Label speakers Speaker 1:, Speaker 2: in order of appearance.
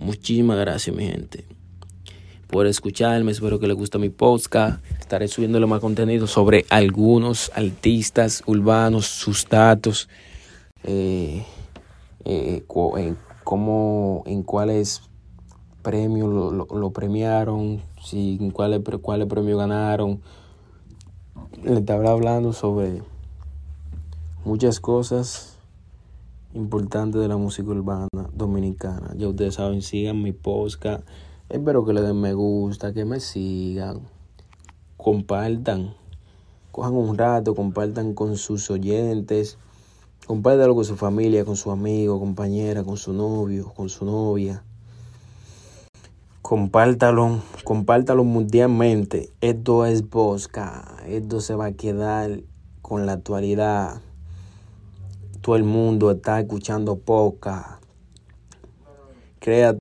Speaker 1: Muchísimas gracias, mi gente, por escucharme. Espero que les guste mi podcast. Estaré subiéndole más contenido sobre algunos artistas urbanos, sus datos, eh, eh, en cómo, en cuáles premios lo, premiaron, si, en cuáles, cuáles premios ganaron. Les estaba hablando sobre muchas cosas importantes de la música urbana dominicana. Ya ustedes saben, sigan mi podcast. Espero que le den me gusta, que me sigan, compartan, cojan un rato, compartan con sus oyentes, compartan con su familia, con su amigo, compañera, con su novio, con su novia. Compártalo, compártalo mundialmente. Esto es Bosca. Esto se va a quedar con la actualidad. Todo el mundo está escuchando poca. Crea